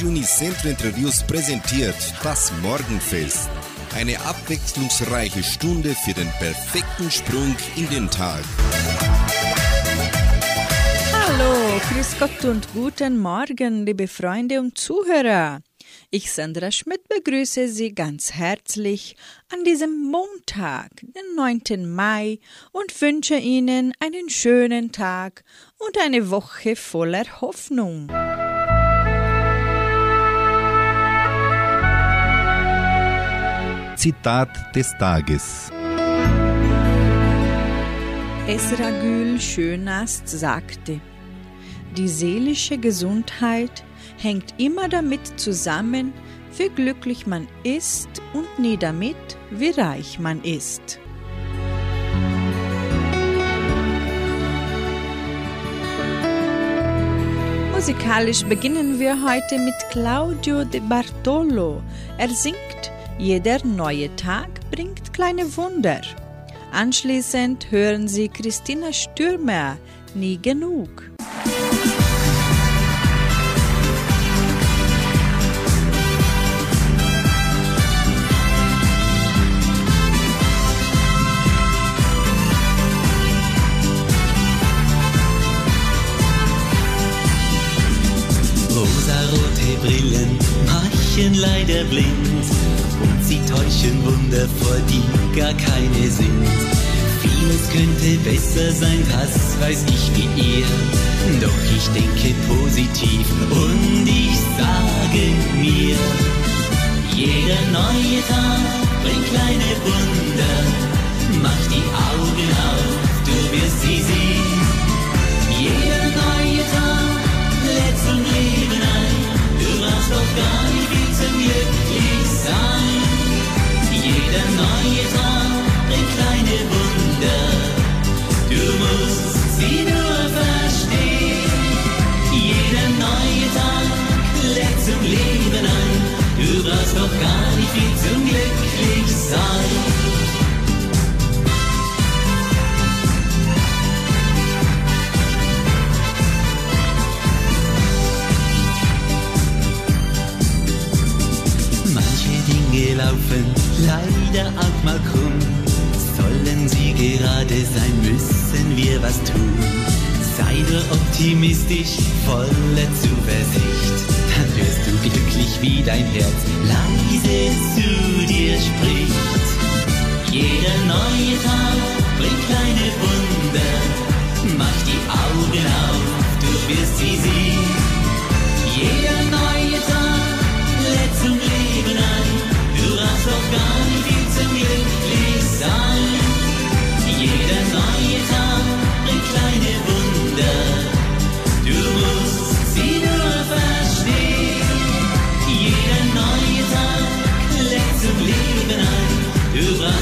Radio Unicentro Interviews präsentiert das Morgenfest. Eine abwechslungsreiche Stunde für den perfekten Sprung in den Tag. Hallo, grüß Gott und guten Morgen, liebe Freunde und Zuhörer. Ich, Sandra Schmidt, begrüße Sie ganz herzlich an diesem Montag, den 9. Mai, und wünsche Ihnen einen schönen Tag und eine Woche voller Hoffnung. Zitat des Tages. Esra Gül Schönast sagte, die seelische Gesundheit hängt immer damit zusammen, wie glücklich man ist und nie damit, wie reich man ist. Musikalisch beginnen wir heute mit Claudio de Bartolo. Er singt Jeder neue Tag bringt kleine Wunder. Anschließend hören Sie Christina Stürmer, Nie genug. Brillen machen leider blind und sie täuschen Wunder, vor die gar keine sind. Vieles könnte besser sein, das weiß ich wie ihr. Doch ich denke positiv und ich sage mir, jeder neue Tag bringt kleine Wunder. Mach die Augen auf, gar nicht viel zum glücklich sein. Dinge laufen leider auch mal krumm. Sollen sie gerade sein, müssen wir was tun. Sei nur optimistisch, voller Zuversicht. Wirst du glücklich, wie dein Herz leise zu dir spricht. Jeder neue Tag bringt kleine Wunder. Mach die Augen auf, du wirst sie sehen. Jeder neue Tag lädt zum Leben ein brauchst doch gar nicht viel zum glücklich sein. Jeder neue Tag bringt kleine Wunder.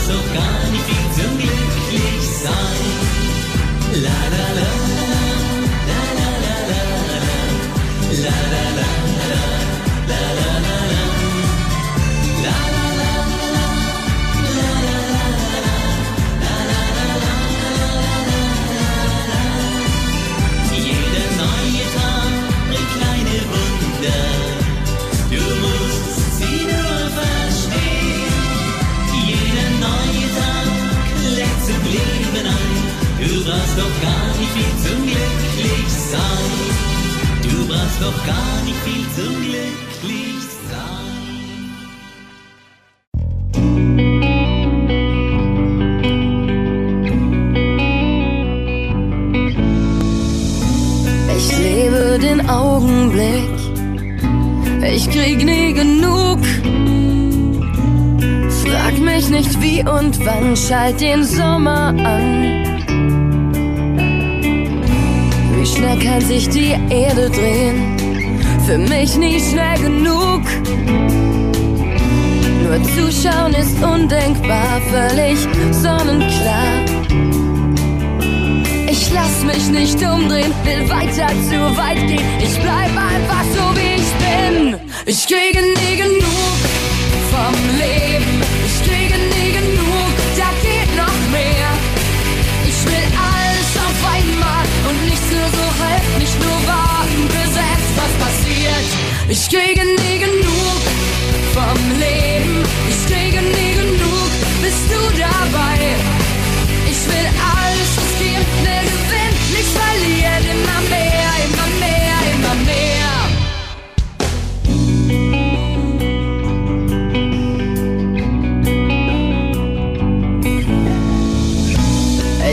so gar nicht viel zum glücklich sein. La la la, la la la la la, la la la la, la la la la. Schalt den Sommer an. schnell kann sich die Erde drehen. Für mich nie schnell genug. Nur zuschauen ist undenkbar, völlig sonnenklar. Ich lass mich nicht umdrehen, will weiter zu weit gehen. Ich bleib einfach so wie ich bin. Ich kriege nie genug vom Leben. Ich kriege nie genug vom Leben. Ich kriege nie genug, bist du dabei? Ich will alles riskieren, will gewinnen, nicht verlieren. Immer mehr, immer mehr, immer mehr.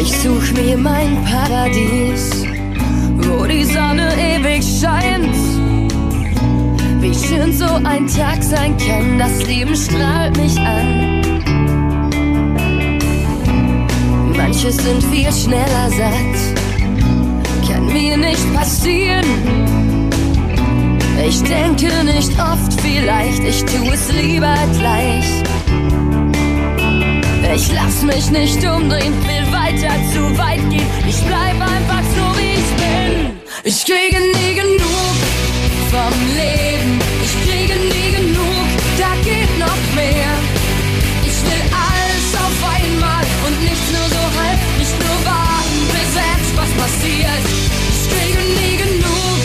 Ich such mir mein Paradies, schön so ein Tag sein kann, das Leben strahlt mich an. Manche sind viel schneller satt, kann mir nicht passieren. Ich denke nicht oft, vielleicht, ich tu es lieber gleich. Ich lass mich nicht umdrehen, will weiter zu weit gehen. Ich bleib einfach so wie ich bin. Ich kriege nie genug vom Leben. Kriege nie genug, da geht noch mehr. Ich will alles auf einmal und nicht nur so halb, nicht nur warten, bis etwas passiert. Ich kriege nie genug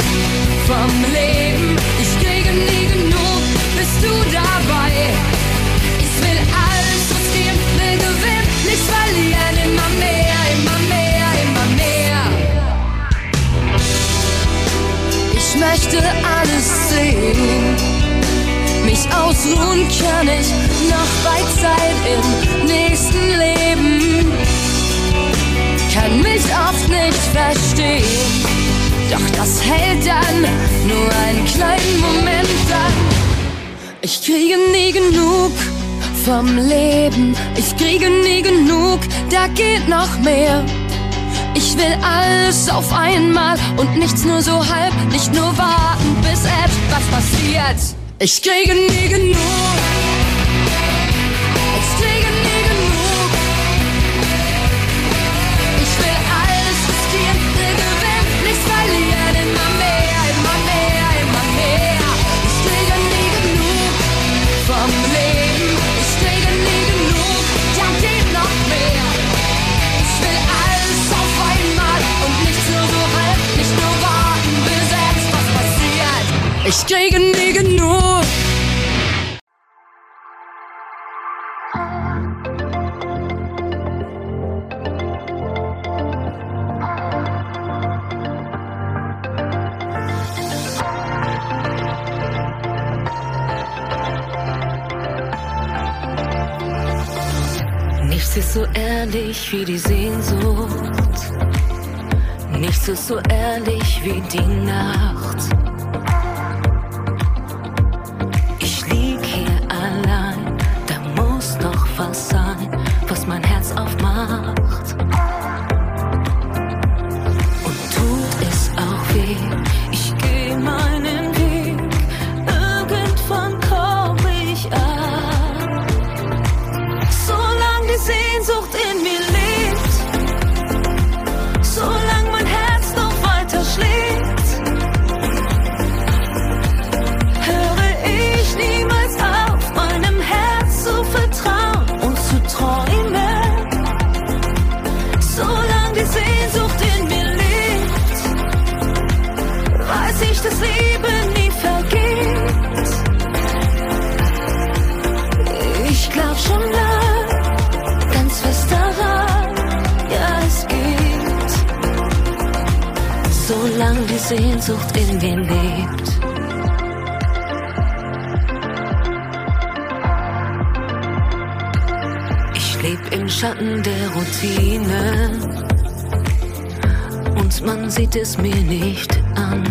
vom Leben. Ich kriege nie genug, bist du dabei? Ich will alles riskieren, will gewinnen, nicht verlieren. Immer mehr, immer mehr, immer mehr. Ich möchte alles sehen. Ausruhen kann ich noch bei Zeit im nächsten Leben. Kann mich oft nicht verstehen. Doch das hält dann nur einen kleinen Moment an. Ich kriege nie genug vom Leben. Ich kriege nie genug, da geht noch mehr. Ich will alles auf einmal und nichts nur so halb, nicht nur warten, bis etwas passiert. Ich kriege nie genug. Ich kriege nie genug. Ich will alles riskieren, will gewinnen, nichts verlieren. Immer mehr, immer mehr, immer mehr. Ich kriege nie genug vom Leben. Ich kriege nie genug, da geht noch mehr. Ich will alles auf einmal und nicht nur so halb, nicht nur warten, bis etwas passiert. Ich kriege nie genug. Nichts ist so ehrlich wie die Sehnsucht. Nichts ist so ehrlich wie die Nacht. Sehnsucht in mir lebt. Ich leb im Schatten der Routine und man sieht es mir nicht an.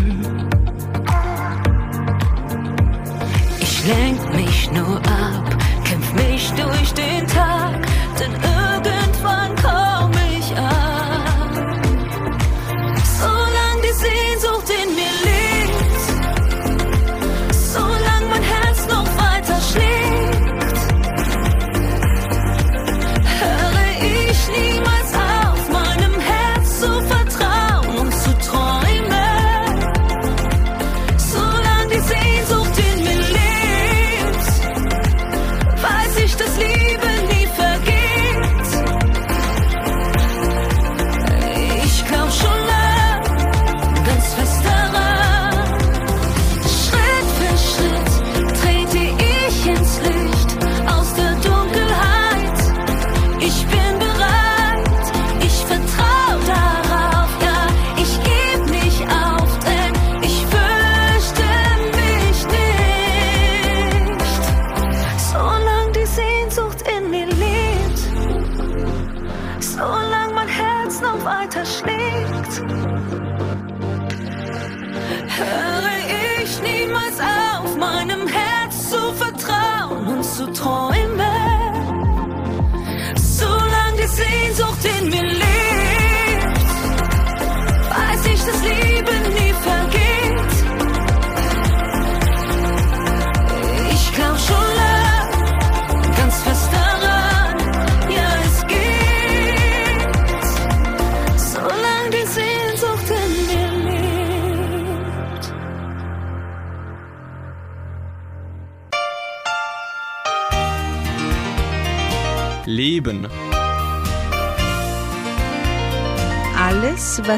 Ich lenk mich nur ab, kämpf mich durch den Tag,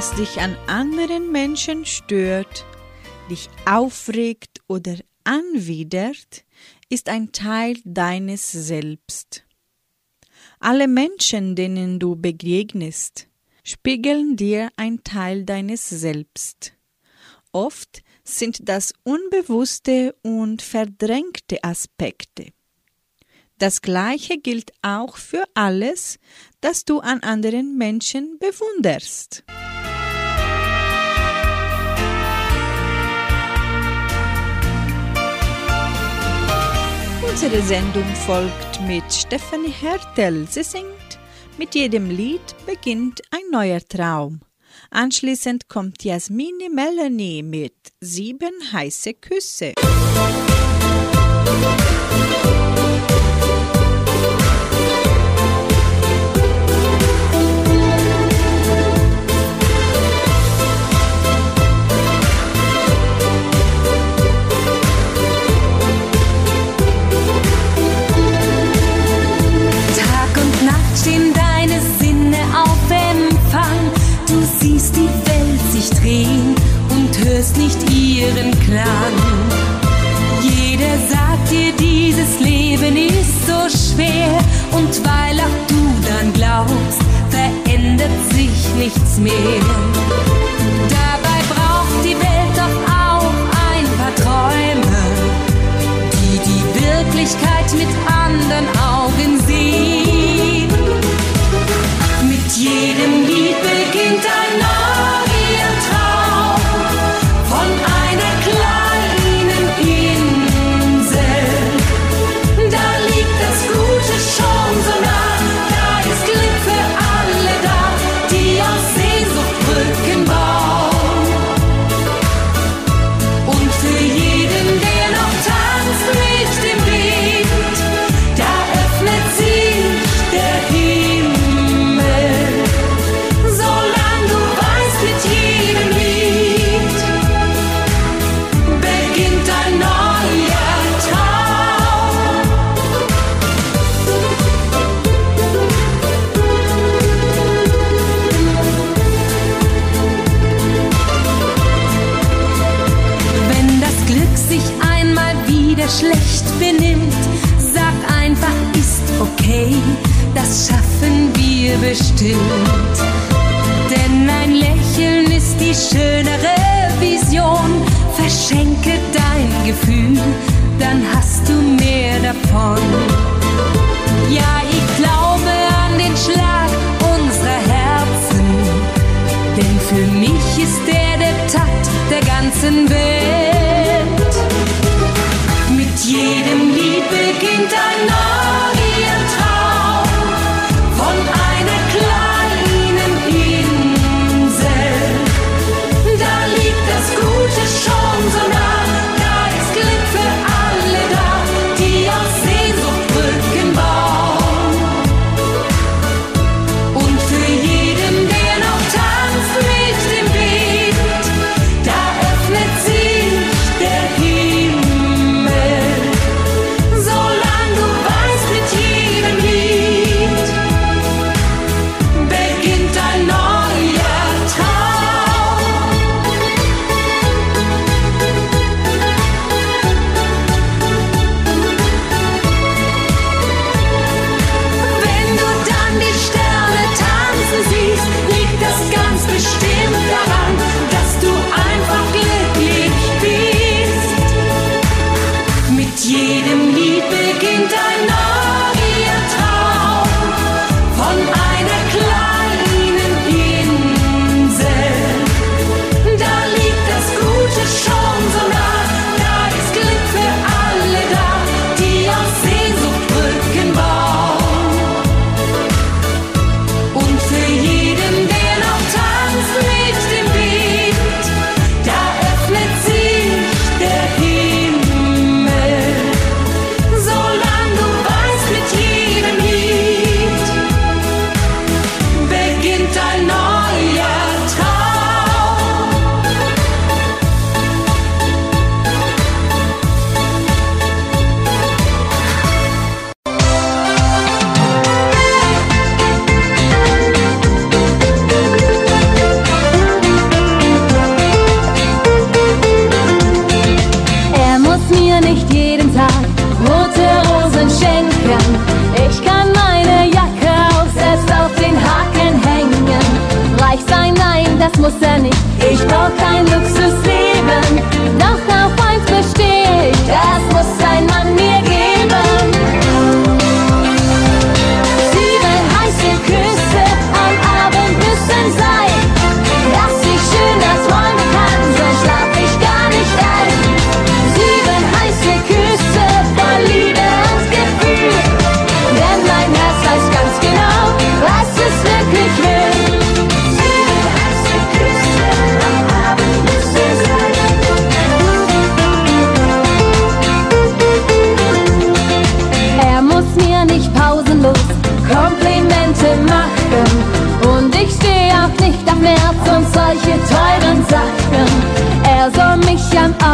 was dich an anderen Menschen stört, dich aufregt oder anwidert, ist ein Teil deines Selbst. Alle Menschen, denen du begegnest, spiegeln dir ein Teil deines Selbst. Oft sind das unbewusste und verdrängte Aspekte. Das Gleiche gilt auch für alles, das du an anderen Menschen bewunderst. Unsere Sendung folgt mit Stephanie Hertel. Sie singt Mit jedem Lied beginnt ein neuer Traum. Anschließend kommt Jasmine Melanie mit Sieben heiße Küsse. an. Jeder sagt dir, dieses Leben ist so schwer und weil auch du dann glaubst, verändert sich nichts mehr. Dabei braucht die Welt doch auch ein paar Träume, die die Wirklichkeit mit anderen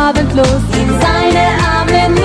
abendlos. In seine Arme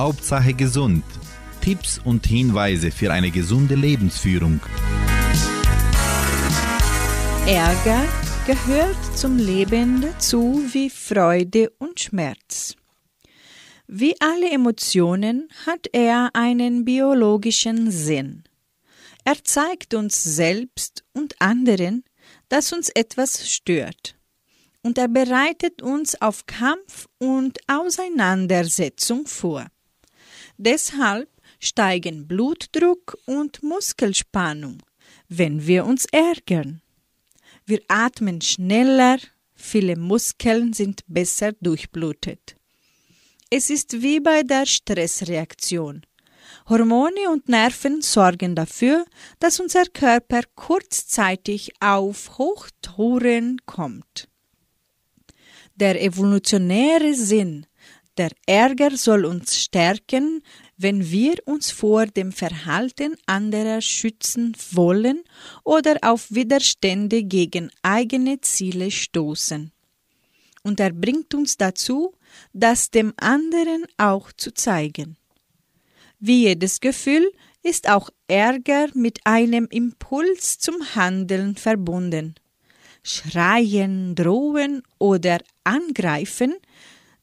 Hauptsache gesund. Tipps und Hinweise für eine gesunde Lebensführung. Ärger gehört zum Leben dazu wie Freude und Schmerz. Wie alle Emotionen hat er einen biologischen Sinn. Er zeigt uns selbst und anderen, dass uns etwas stört. Und er bereitet uns auf Kampf und Auseinandersetzung vor. Deshalb steigen Blutdruck und Muskelspannung, wenn wir uns ärgern. Wir atmen schneller, viele Muskeln sind besser durchblutet. Es ist wie bei der Stressreaktion. Hormone und Nerven sorgen dafür, dass unser Körper kurzzeitig auf Hochtouren kommt. Der evolutionäre Sinn der Ärger soll uns stärken, wenn wir uns vor dem Verhalten anderer schützen wollen oder auf Widerstände gegen eigene Ziele stoßen. Und er bringt uns dazu, das dem anderen auch zu zeigen. Wie jedes Gefühl ist auch Ärger mit einem Impuls zum Handeln verbunden. Schreien, drohen oder angreifen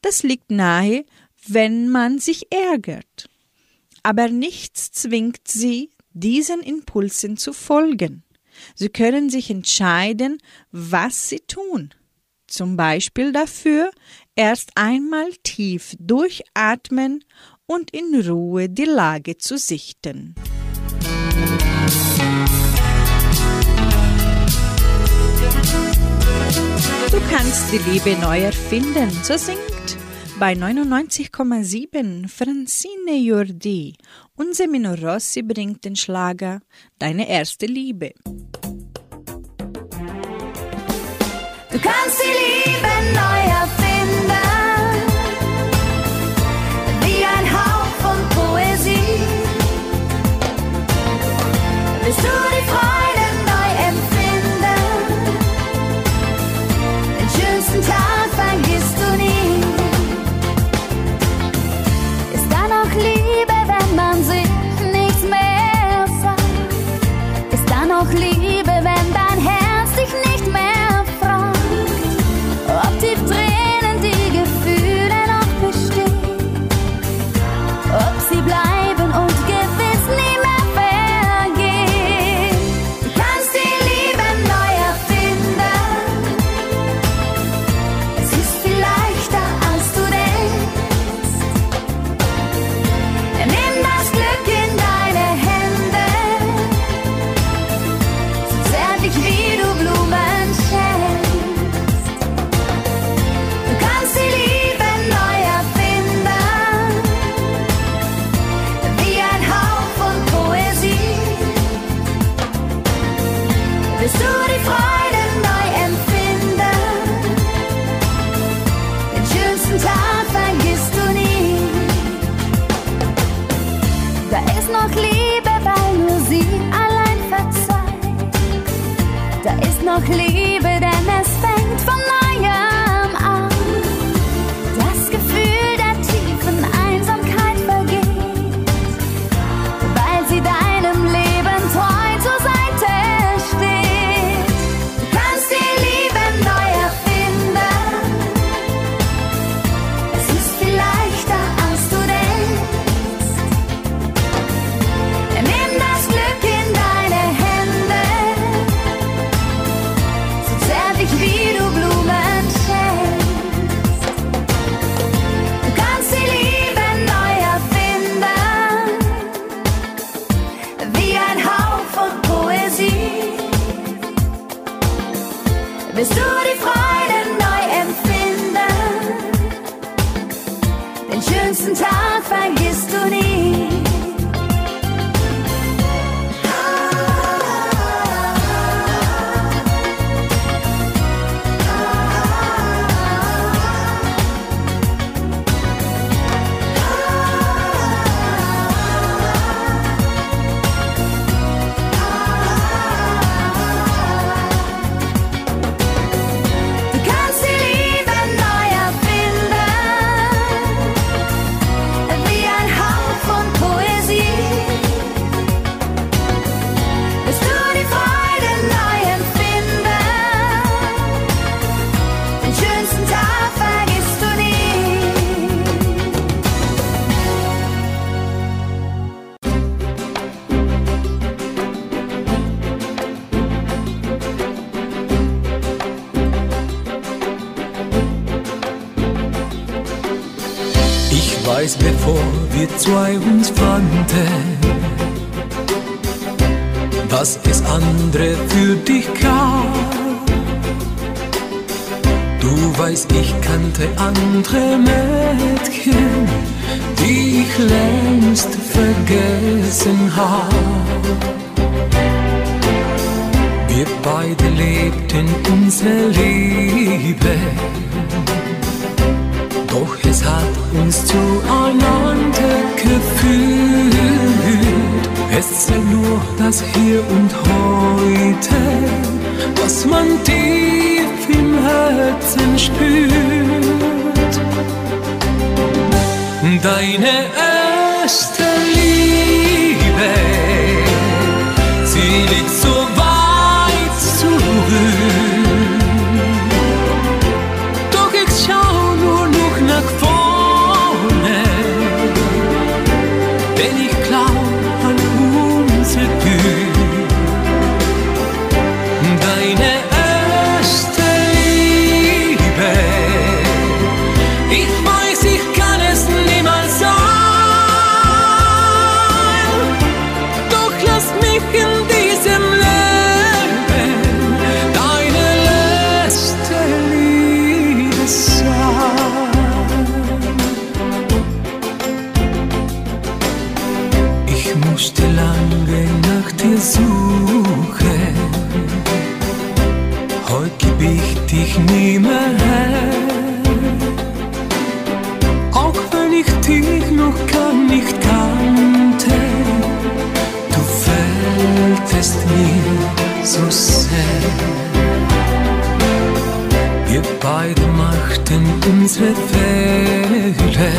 das liegt nahe, wenn man sich ärgert. Aber nichts zwingt sie, diesen Impulsen zu folgen. Sie können sich entscheiden, was sie tun. Zum Beispiel dafür erst einmal tief durchatmen und in Ruhe die Lage zu sichten. Du kannst die Liebe neu erfinden, so singt bei 99,7 Francine Jordi und Semino Rossi bringt den Schlager Deine erste Liebe. Du kannst die Liebe neu erfinden, wie ein Hauch Poesie. Willst du zwei uns fanden, was es andere für dich gab. Du weißt, ich kannte andere Mädchen, die ich längst vergessen habe. Wir beide lebten unsere Liebe doch es hat uns zueinander geführt. Es sei nur das Hier und Heute, was man tief im Herzen spürt. Deine Eltern Beide machten unsere Fehler.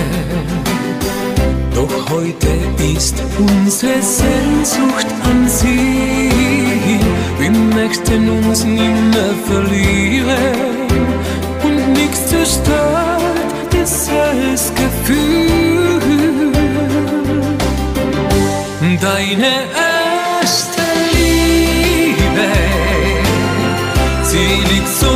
Doch heute ist unsere Sehnsucht an sie. Wir möchten uns nimmer verlieren und nichts zerstört dieses Gefühl. Deine erste Liebe, sie liegt so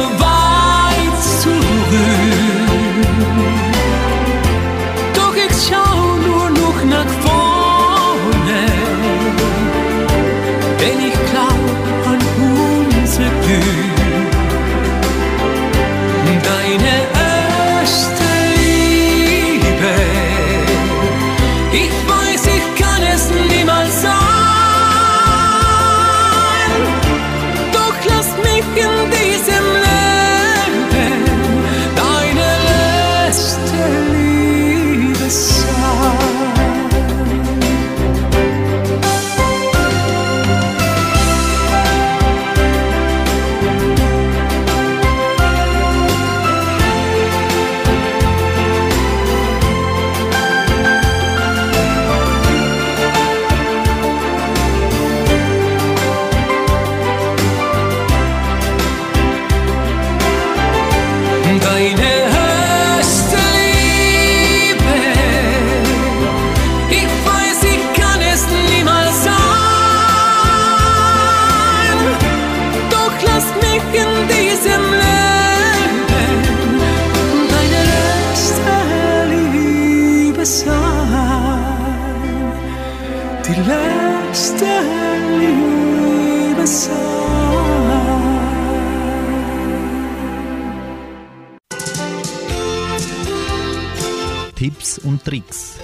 und Tricks.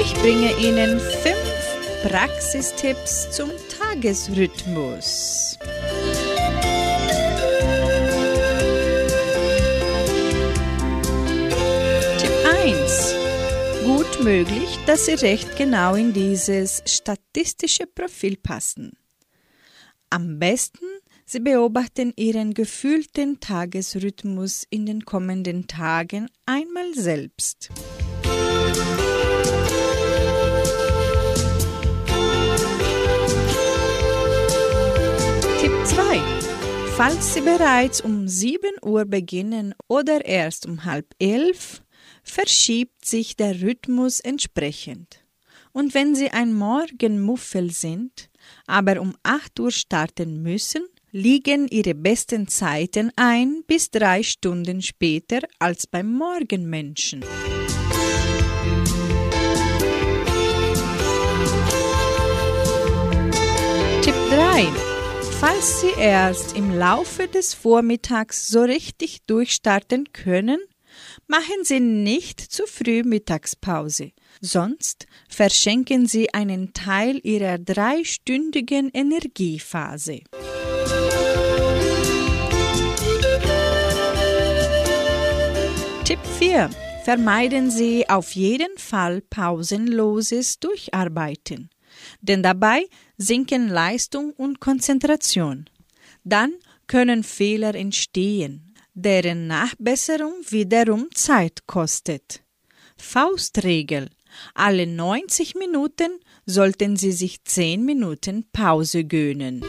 Ich bringe Ihnen fünf Praxistipps zum Tagesrhythmus. Tipp 1. Gut möglich, dass Sie recht genau in dieses statistische Profil passen. Am besten, Sie beobachten Ihren gefühlten Tagesrhythmus in den kommenden Tagen einmal selbst. Tipp 2. Falls Sie bereits um 7 Uhr beginnen oder erst um halb elf, verschiebt sich der Rhythmus entsprechend. Und wenn Sie ein Morgenmuffel sind, aber um 8 Uhr starten müssen, liegen Ihre besten Zeiten ein bis drei Stunden später als beim Morgenmenschen. Tipp 3. Falls Sie erst im Laufe des Vormittags so richtig durchstarten können, machen Sie nicht zu früh Mittagspause, sonst verschenken Sie einen Teil Ihrer dreistündigen Energiephase. 4. Vermeiden Sie auf jeden Fall pausenloses Durcharbeiten, denn dabei sinken Leistung und Konzentration. Dann können Fehler entstehen, deren Nachbesserung wiederum Zeit kostet. Faustregel. Alle 90 Minuten sollten Sie sich 10 Minuten Pause gönnen.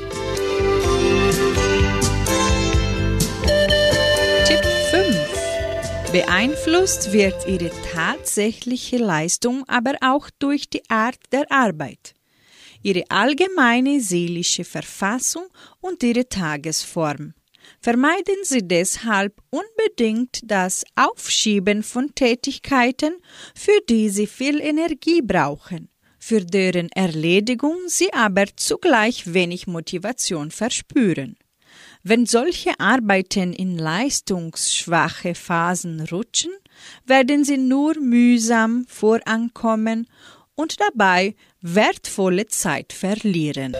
Beeinflusst wird Ihre tatsächliche Leistung aber auch durch die Art der Arbeit ihre allgemeine seelische Verfassung und ihre Tagesform. Vermeiden Sie deshalb unbedingt das Aufschieben von Tätigkeiten, für die Sie viel Energie brauchen, für deren Erledigung Sie aber zugleich wenig Motivation verspüren. Wenn solche Arbeiten in leistungsschwache Phasen rutschen, werden sie nur mühsam vorankommen und dabei wertvolle Zeit verlieren.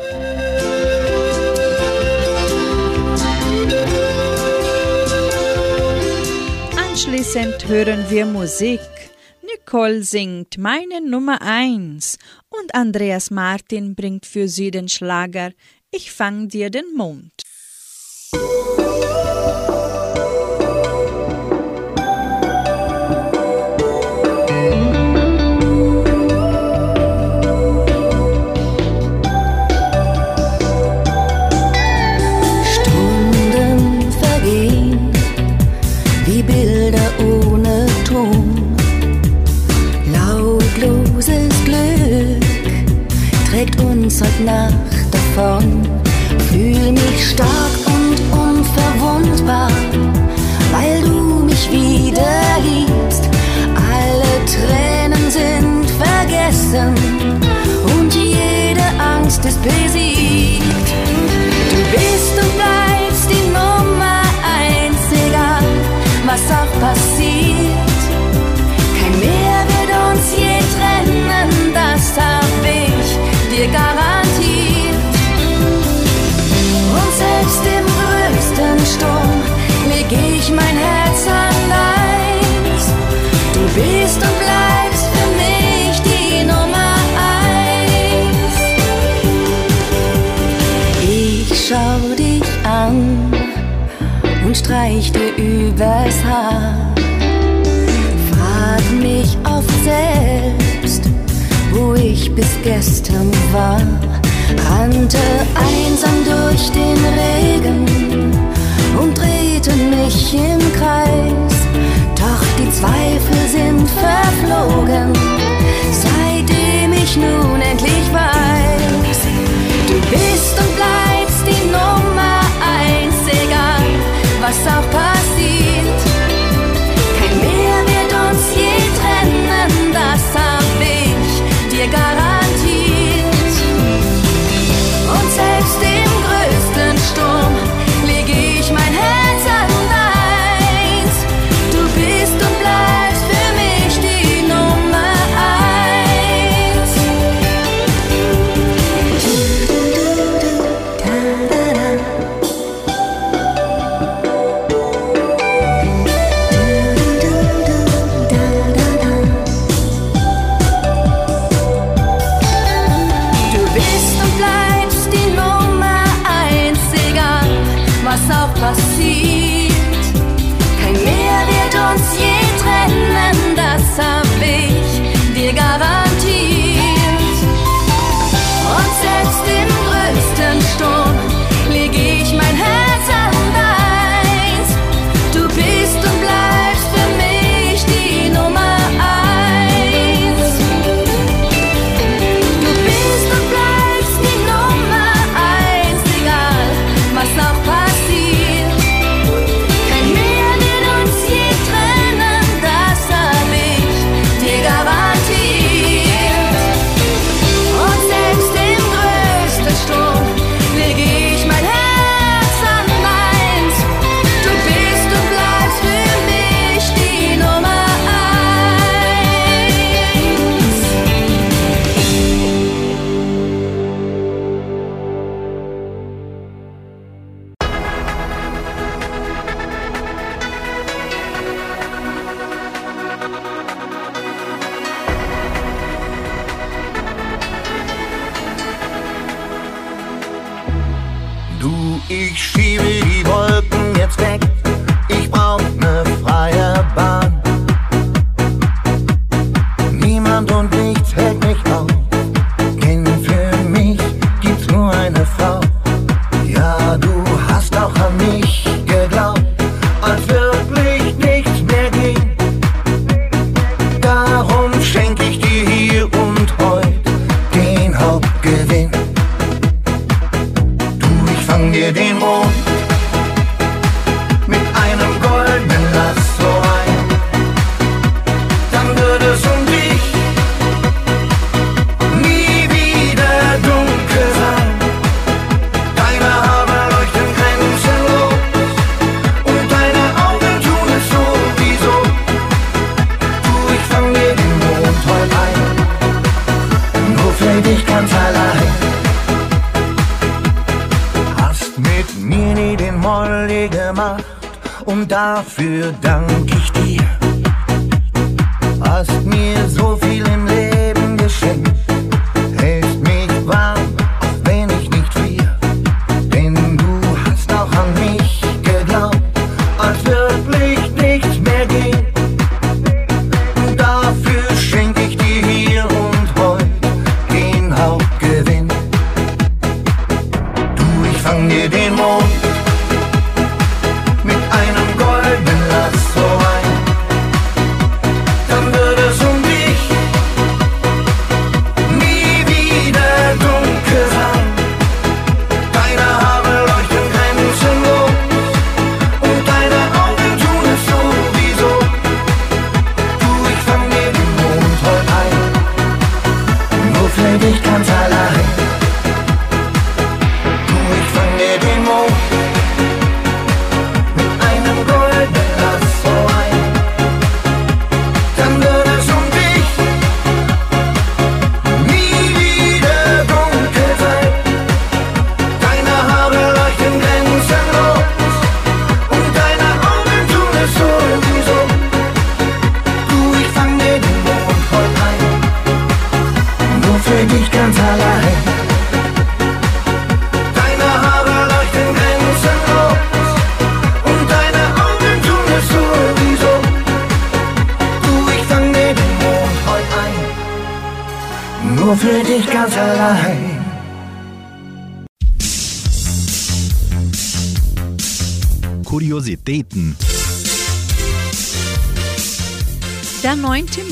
Anschließend hören wir Musik. Nicole singt meine Nummer 1 und Andreas Martin bringt für sie den Schlager Ich fang dir den Mond. Trägt uns heute Nacht davon. Besiegt. Du bist und bleibst die Nummer eins, egal was auch passiert. Kein Meer wird uns je trennen, das hab ich dir garantiert. Und selbst im größten Sturm leg ich mein Herz Frag mich oft selbst, wo ich bis gestern war. Rannte einsam durch den Regen und drehte mich im Kreis. Doch die Zweifel sind verflogen, seitdem ich nun endlich weiß, du bist und bleibst die Nummer eins, egal was auch passiert. Molly gemacht und dafür dank ich dir. Hast mir so viel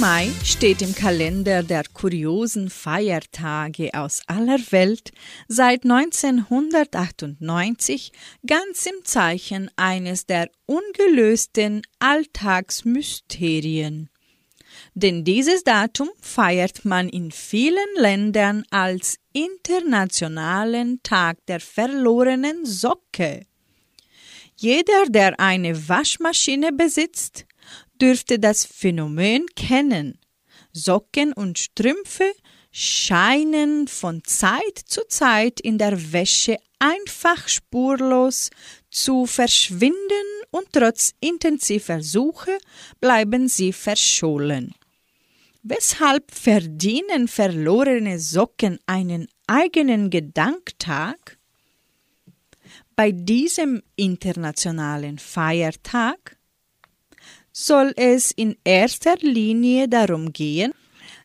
Mai steht im Kalender der kuriosen Feiertage aus aller Welt seit 1998 ganz im Zeichen eines der ungelösten Alltagsmysterien. Denn dieses Datum feiert man in vielen Ländern als Internationalen Tag der verlorenen Socke. Jeder, der eine Waschmaschine besitzt, dürfte das Phänomen kennen. Socken und Strümpfe scheinen von Zeit zu Zeit in der Wäsche einfach spurlos zu verschwinden und trotz intensiver Suche bleiben sie verschollen. Weshalb verdienen verlorene Socken einen eigenen Gedanktag? Bei diesem internationalen Feiertag soll es in erster Linie darum gehen,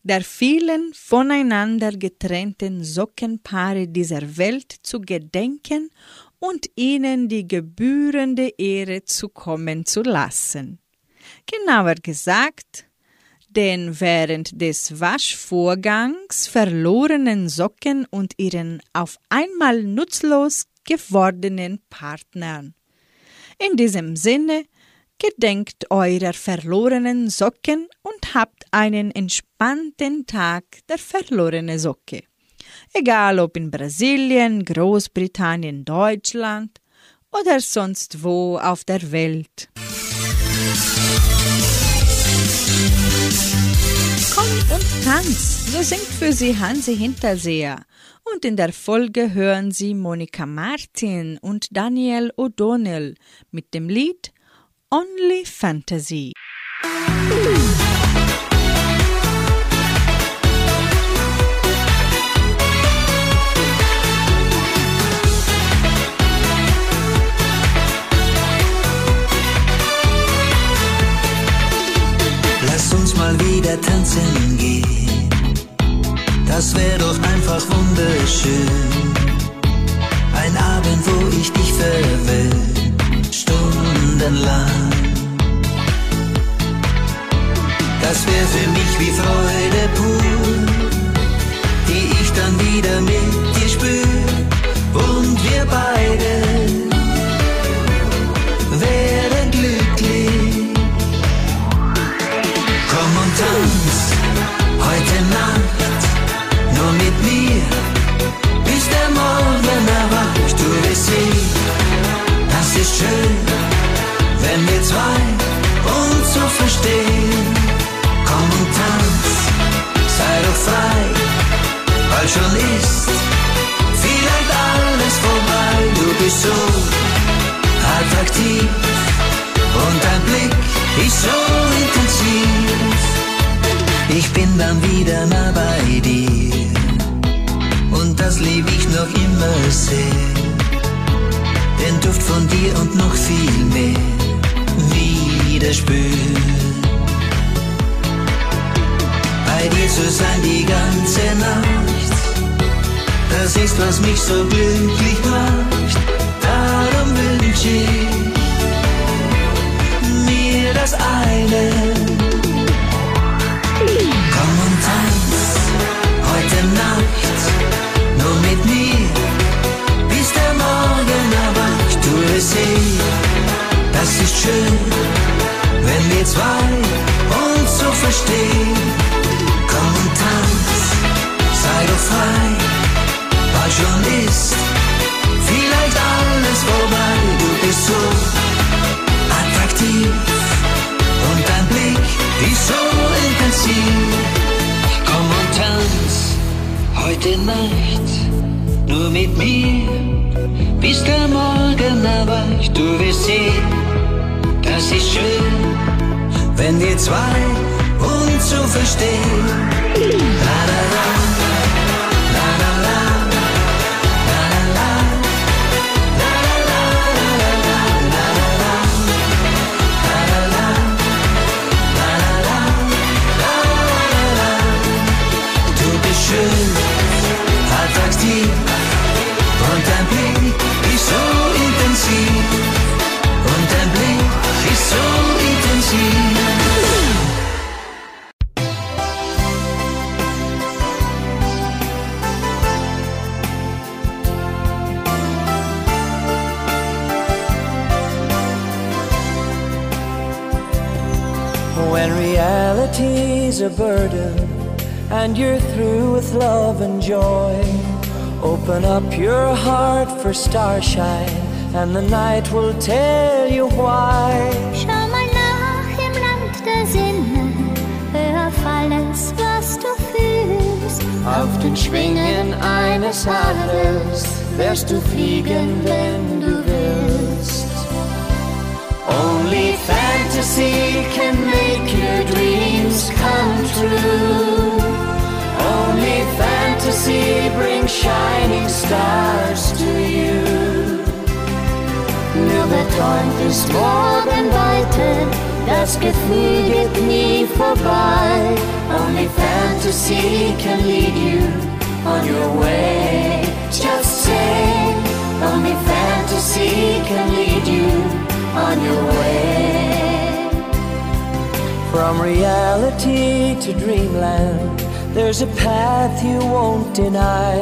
der vielen voneinander getrennten Sockenpaare dieser Welt zu gedenken und ihnen die gebührende Ehre zukommen zu lassen. Genauer gesagt, den während des Waschvorgangs verlorenen Socken und ihren auf einmal nutzlos gewordenen Partnern. In diesem Sinne gedenkt eurer verlorenen Socken und habt einen entspannten Tag der verlorene Socke. Egal ob in Brasilien, Großbritannien, Deutschland oder sonst wo auf der Welt. Komm und tanz, so singt für Sie Hansi Hinterseher. Und in der Folge hören Sie Monika Martin und Daniel O'Donnell mit dem Lied Only Fantasy. For starshine and the night will tell you why. Schau mal nach im Land der Sinne, hör auf alles, was du fühlst. Auf den Schwingen eines Adlers wirst du fliegen, wenn du willst. Only fantasy can make your dreams come true. Only shining stars to you. Nur wer träumt, ist morgen weiter, das Gefühl geht nie vorbei. Only fantasy can lead you on your way. Just say, only fantasy can lead you on your way. From reality to dreamland, there's a path you won't deny.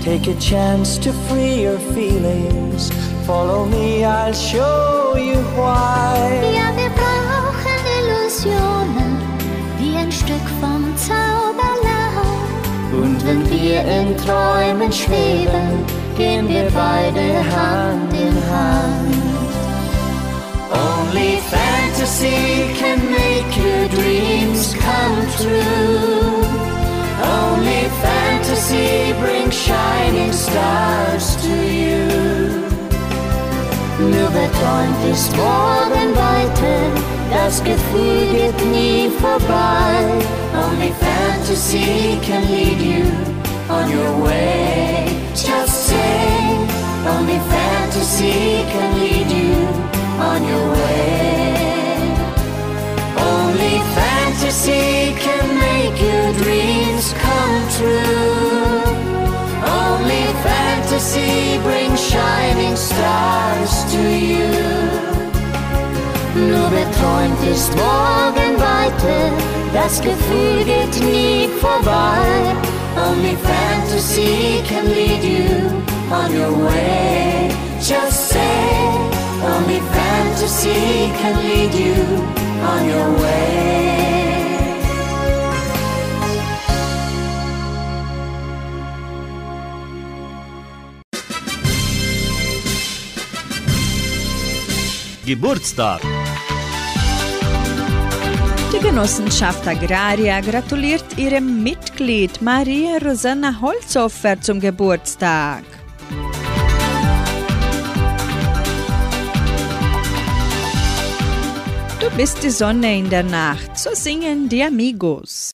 Take a chance to free your feelings. Follow me, I'll show you why. Ja, wir brauchen Illusionen, wie ein Stück vom Zauberlaub. Und wenn wir in Träumen schweben, gehen wir beide Hand in Hand. Only fantasy can make your dreams come true. Only fantasy brings shining stars to you. Wer träumt, ist morgen weiter, das Gefühl geht nie vorbei. Only fantasy can lead you on your way. Just say, only fantasy can lead you on your way. Only fantasy can your dreams come true. Only fantasy brings shining stars to you. Nur beträumt ist morgen weiter, das Gefühl geht nie vorbei. Only fantasy can lead you on your way. Just say, only fantasy can lead you. Geburtstag. Die Genossenschaft Agraria gratuliert ihrem Mitglied Maria Rosanna Holzhofer zum Geburtstag. Du bist die Sonne in der Nacht, so singen die Amigos.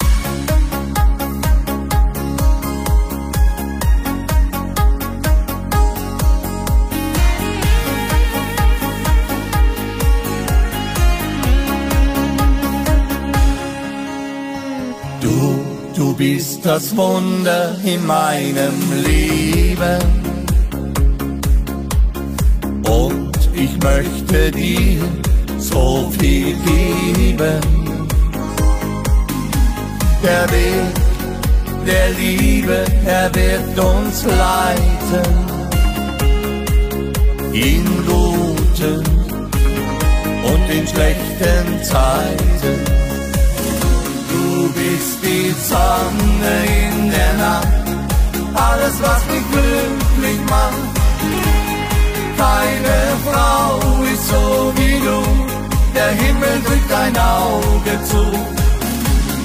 Bist das Wunder in meinem Leben. Und ich möchte dir so viel geben. Der Weg der Liebe, er wird uns leiten. In guten und in schlechten Zeiten. Du bist die Sonne in der Nacht, alles was mich glücklich macht. Keine Frau ist so wie du, der Himmel drückt dein Auge zu.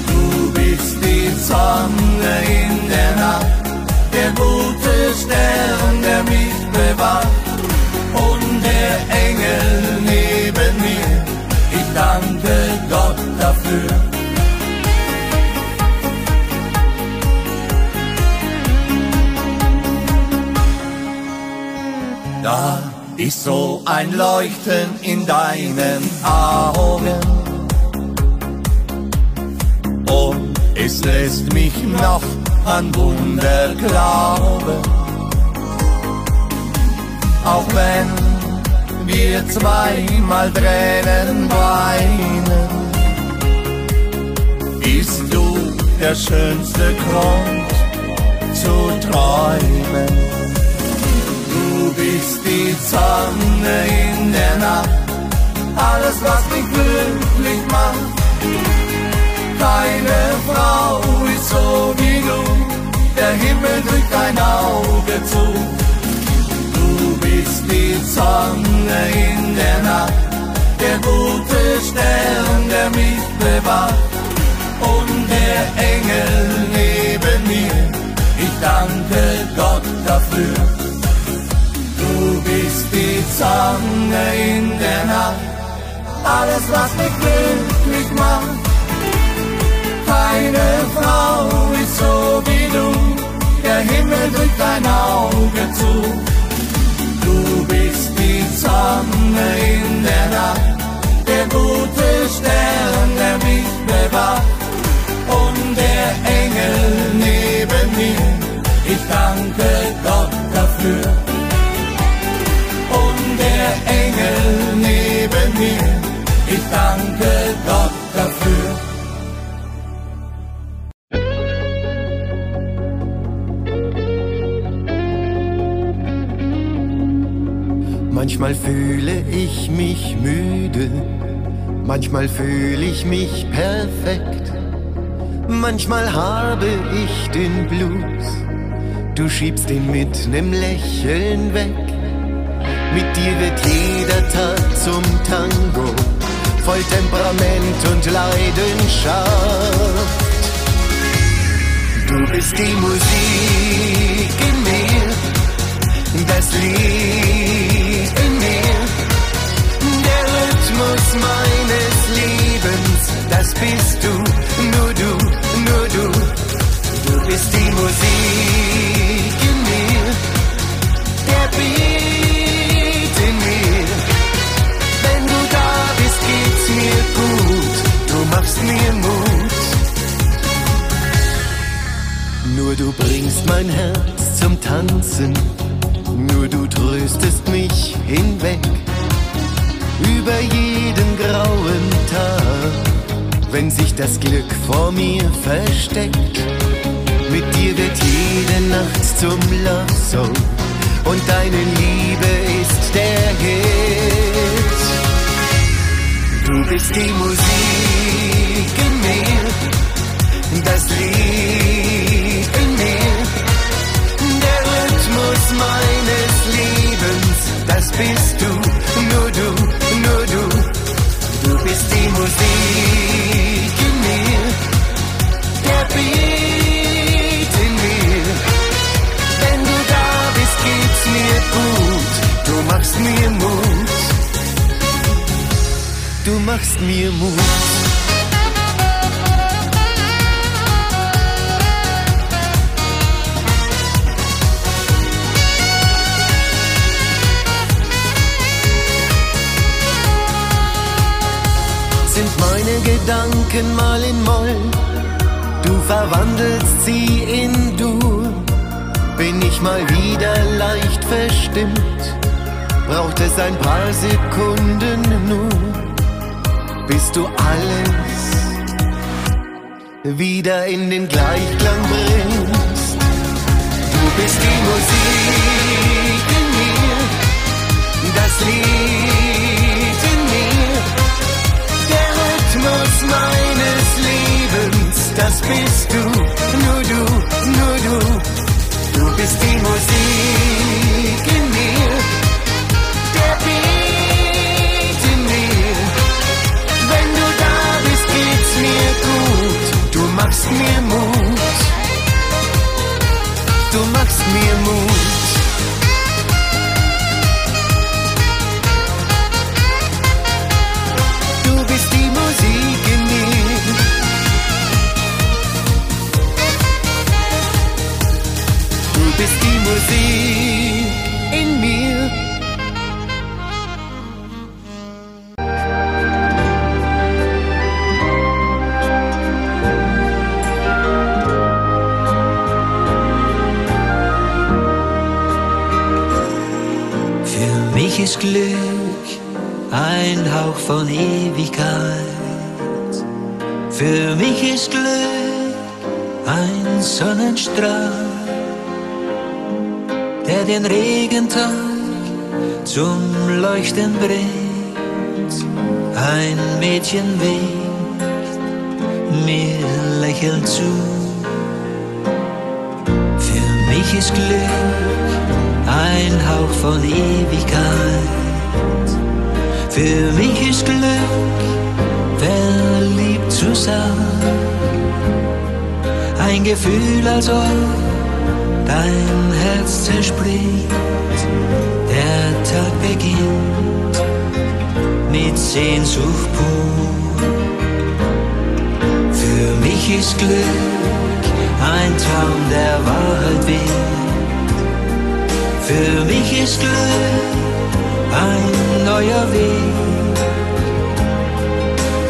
Du bist die Sonne in der Nacht, der gute Stern, der mich bewahrt. Und der Engel neben Da ist so ein Leuchten in deinen Augen. Und es lässt mich noch an Wunder glauben. Auch wenn wir zweimal Tränen weinen, bist du der schönste Grund zu träumen. Du bist die Sonne in der Nacht, alles was mich glücklich macht. Keine Frau ist so wie du, der Himmel drückt ein Auge zu. Du bist die Sonne in der Nacht, der gute Stern, der mich bewahrt. Und der Engel neben mir, ich danke Gott dafür. Du bist die Sonne in der Nacht, alles was mich glücklich macht. Keine Frau ist so wie du, der Himmel drückt dein Auge zu. Du bist die Sonne in der Nacht, der gute Stern, der mich bewahrt. Und der Engel neben mir, ich danke Gott dafür Engel neben mir. Ich danke Gott dafür. Manchmal fühle ich mich müde, manchmal fühle ich mich perfekt, manchmal habe ich den Blues, du schiebst ihn mit nem Lächeln weg. Mit dir wird jeder Tag zum Tango, voll Temperament und Leidenschaft. Du bist die Musik in mir, das Lied in mir, der Rhythmus meines Lebens, das bist du, nur du, nur du. Du bist die Musik in mir, der Beat machst mir Mut. Nur du bringst mein Herz zum Tanzen, nur du tröstest mich hinweg. Über jeden Grad wenn sich das Glück vor mir versteckt. Mit dir wird jede Nacht zum Love Song und deine Liebe ist der Hit. Du bist die Musik das Lied in mir, der Rhythmus meines Lebens, das bist du, nur du, nur du. Du bist die Musik in mir, der Beat in mir. Wenn du da bist, geht's mir gut. Du machst mir Mut. Du machst mir Mut. Sind meine Gedanken mal in Moll, du verwandelst sie in Dur. Bin ich mal wieder leicht verstimmt, braucht es ein paar Sekunden nur, bis du alles wieder in den Gleichklang bringst. Du bist die Musik in mir, das Lied meines Lebens, das bist du, nur du, nur du. Du bist die Musik in mir, der Beat in mir. Wenn du da bist, geht's mir gut. Du machst mir Mut. Du machst mir Mut. Du bist die Musik in mir. Für mich ist Glück ein Hauch von Ewigkeit. Für mich ist Glück ein Sonnenstrahl, den Regentag zum Leuchten bringt. Ein Mädchen winkt mir lächelnd zu. Für mich ist Glück ein Hauch von Ewigkeit. Für mich ist Glück, verliebt zu sein. Ein Gefühl, als ob dein Herz zerspringt. Der Tag beginnt mit Sehnsucht pur. Für mich ist Glück ein Traum, der Wahrheit will. Für mich ist Glück ein neuer Weg.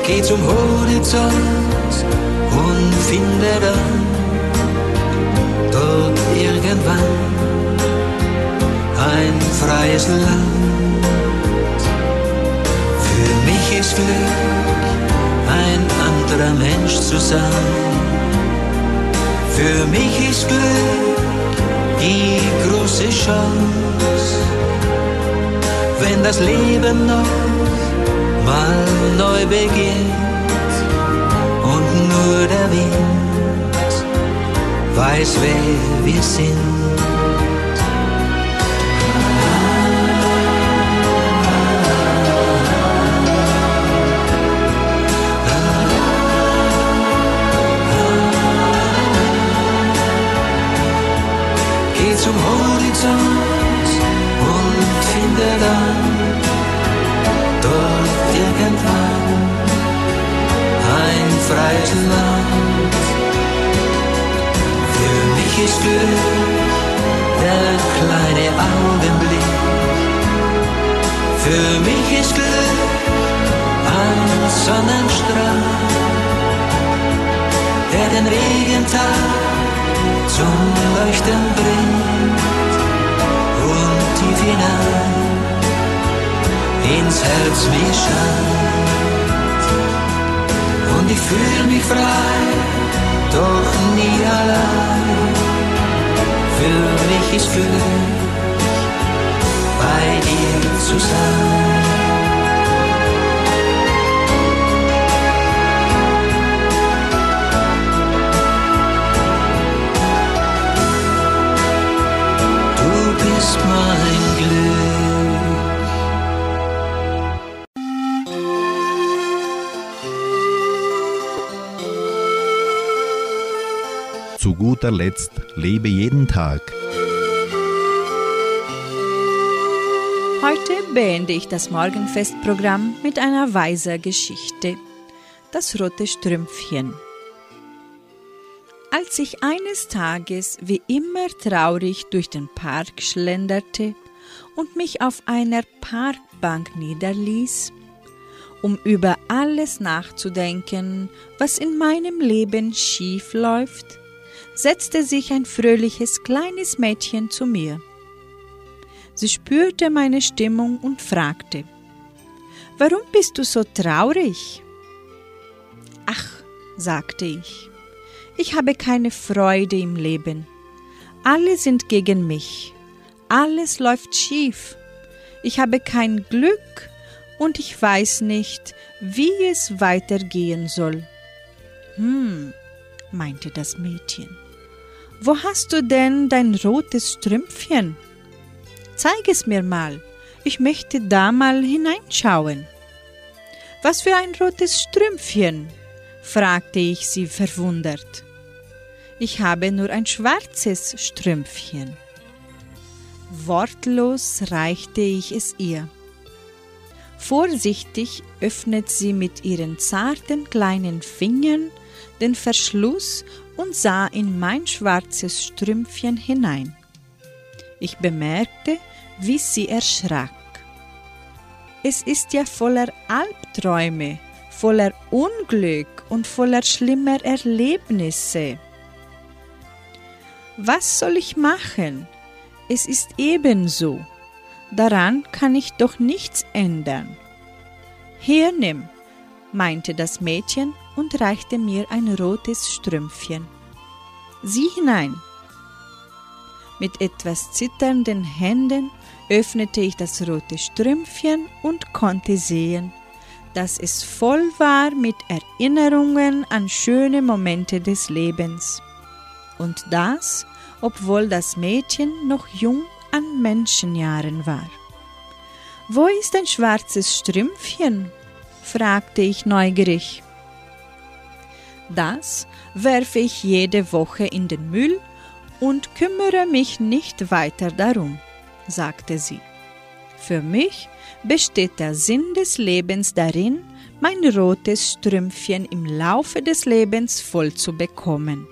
Geh zum Horizont und finde dort irgendwann ein freies Land. Für mich ist Glück ein anderer Mensch zu sein. Für mich ist Glück die große Chance, wenn das Leben noch mal neu beginnt und nur der Wind weiß, wer wir sind. Geh zum Horizont und finde dann dort irgendwann ein freies Land. Ist Glück der kleine Augenblick. Für mich ist Glück ein Sonnenstrahl, der den Regentag zum Leuchten bringt und tief hinein ins Herz mir scheint. und ich fühle mich frei, doch nie allein. Für mich ist Glück, bei dir zu sein. Du bist mein Glück. Guter Letzt lebe jeden Tag. Heute beende ich das Morgenfestprogramm mit einer weiser Geschichte. Das rote Strümpfchen. Als ich eines Tages wie immer traurig durch den Park schlenderte und mich auf einer Parkbank niederließ, um über alles nachzudenken, was in meinem Leben schief läuft, setzte sich ein fröhliches kleines Mädchen zu mir. Sie spürte meine Stimmung und fragte, Warum bist du so traurig? Ach, sagte ich, ich habe keine Freude im Leben. Alle sind gegen mich. Alles läuft schief. Ich habe kein Glück und ich weiß nicht, wie es weitergehen soll. Hm, meinte das Mädchen. Wo hast du denn dein rotes Strümpfchen? Zeig es mir mal, ich möchte da mal hineinschauen. Was für ein rotes Strümpfchen? fragte ich sie verwundert. Ich habe nur ein schwarzes Strümpfchen. Wortlos reichte ich es ihr. Vorsichtig öffnet sie mit ihren zarten kleinen Fingern den Verschluss und sah in mein schwarzes Strümpfchen hinein. Ich bemerkte, wie sie erschrak. Es ist ja voller Albträume, voller Unglück und voller schlimmer Erlebnisse. Was soll ich machen? Es ist ebenso. Daran kann ich doch nichts ändern. Hier nimm, meinte das Mädchen und reichte mir ein rotes Strümpfchen. Sieh hinein. Mit etwas zitternden Händen öffnete ich das rote Strümpfchen und konnte sehen, dass es voll war mit Erinnerungen an schöne Momente des Lebens. Und das, obwohl das Mädchen noch jung an Menschenjahren war. Wo ist ein schwarzes Strümpfchen? fragte ich neugierig. Das werfe ich jede Woche in den Müll und kümmere mich nicht weiter darum, sagte sie. Für mich besteht der Sinn des Lebens darin, mein rotes Strümpfchen im Laufe des Lebens voll zu bekommen.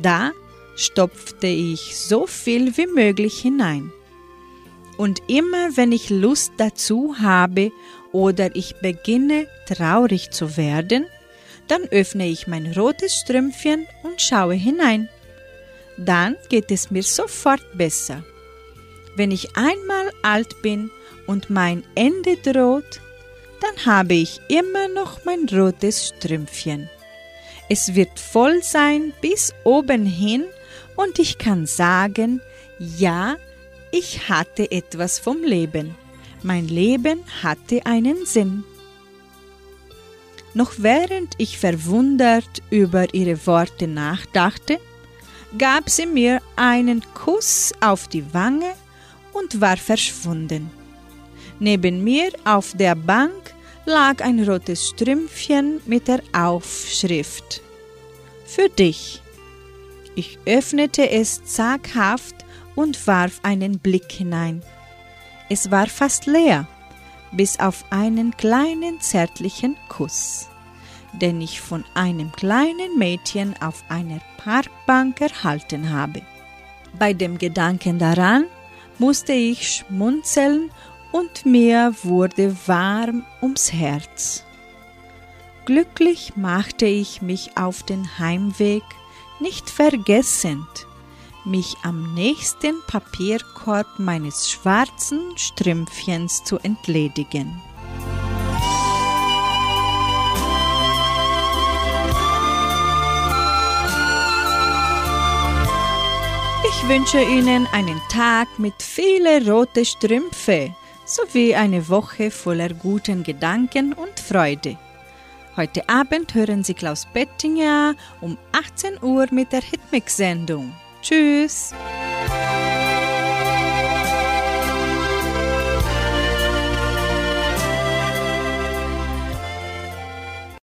Da stopfte ich so viel wie möglich hinein. Und immer wenn ich Lust dazu habe oder ich beginne traurig zu werden, dann öffne ich mein rotes Strümpfchen und schaue hinein. Dann geht es mir sofort besser. Wenn ich einmal alt bin und mein Ende droht, dann habe ich immer noch mein rotes Strümpfchen. Es wird voll sein bis oben hin und ich kann sagen, ja, ich hatte etwas vom Leben. Mein Leben hatte einen Sinn. Noch während ich verwundert über ihre Worte nachdachte, gab sie mir einen Kuss auf die Wange und war verschwunden. Neben mir auf der Bank lag ein rotes Strümpfchen mit der Aufschrift Für dich. Ich öffnete es zaghaft und warf einen Blick hinein. Es war fast leer, bis auf einen kleinen zärtlichen Kuss, den ich von einem kleinen Mädchen auf einer Parkbank erhalten habe. Bei dem Gedanken daran musste ich schmunzeln und mir wurde warm ums Herz. Glücklich machte ich mich auf den Heimweg, nicht vergessend, mich am nächsten Papierkorb meines schwarzen Strümpfchens zu entledigen. Ich wünsche Ihnen einen Tag mit vielen roten Strümpfen sowie eine Woche voller guten Gedanken und Freude. Heute Abend hören Sie Klaus Bettinger um 18 Uhr mit der Hitmix-Sendung. Tschüss!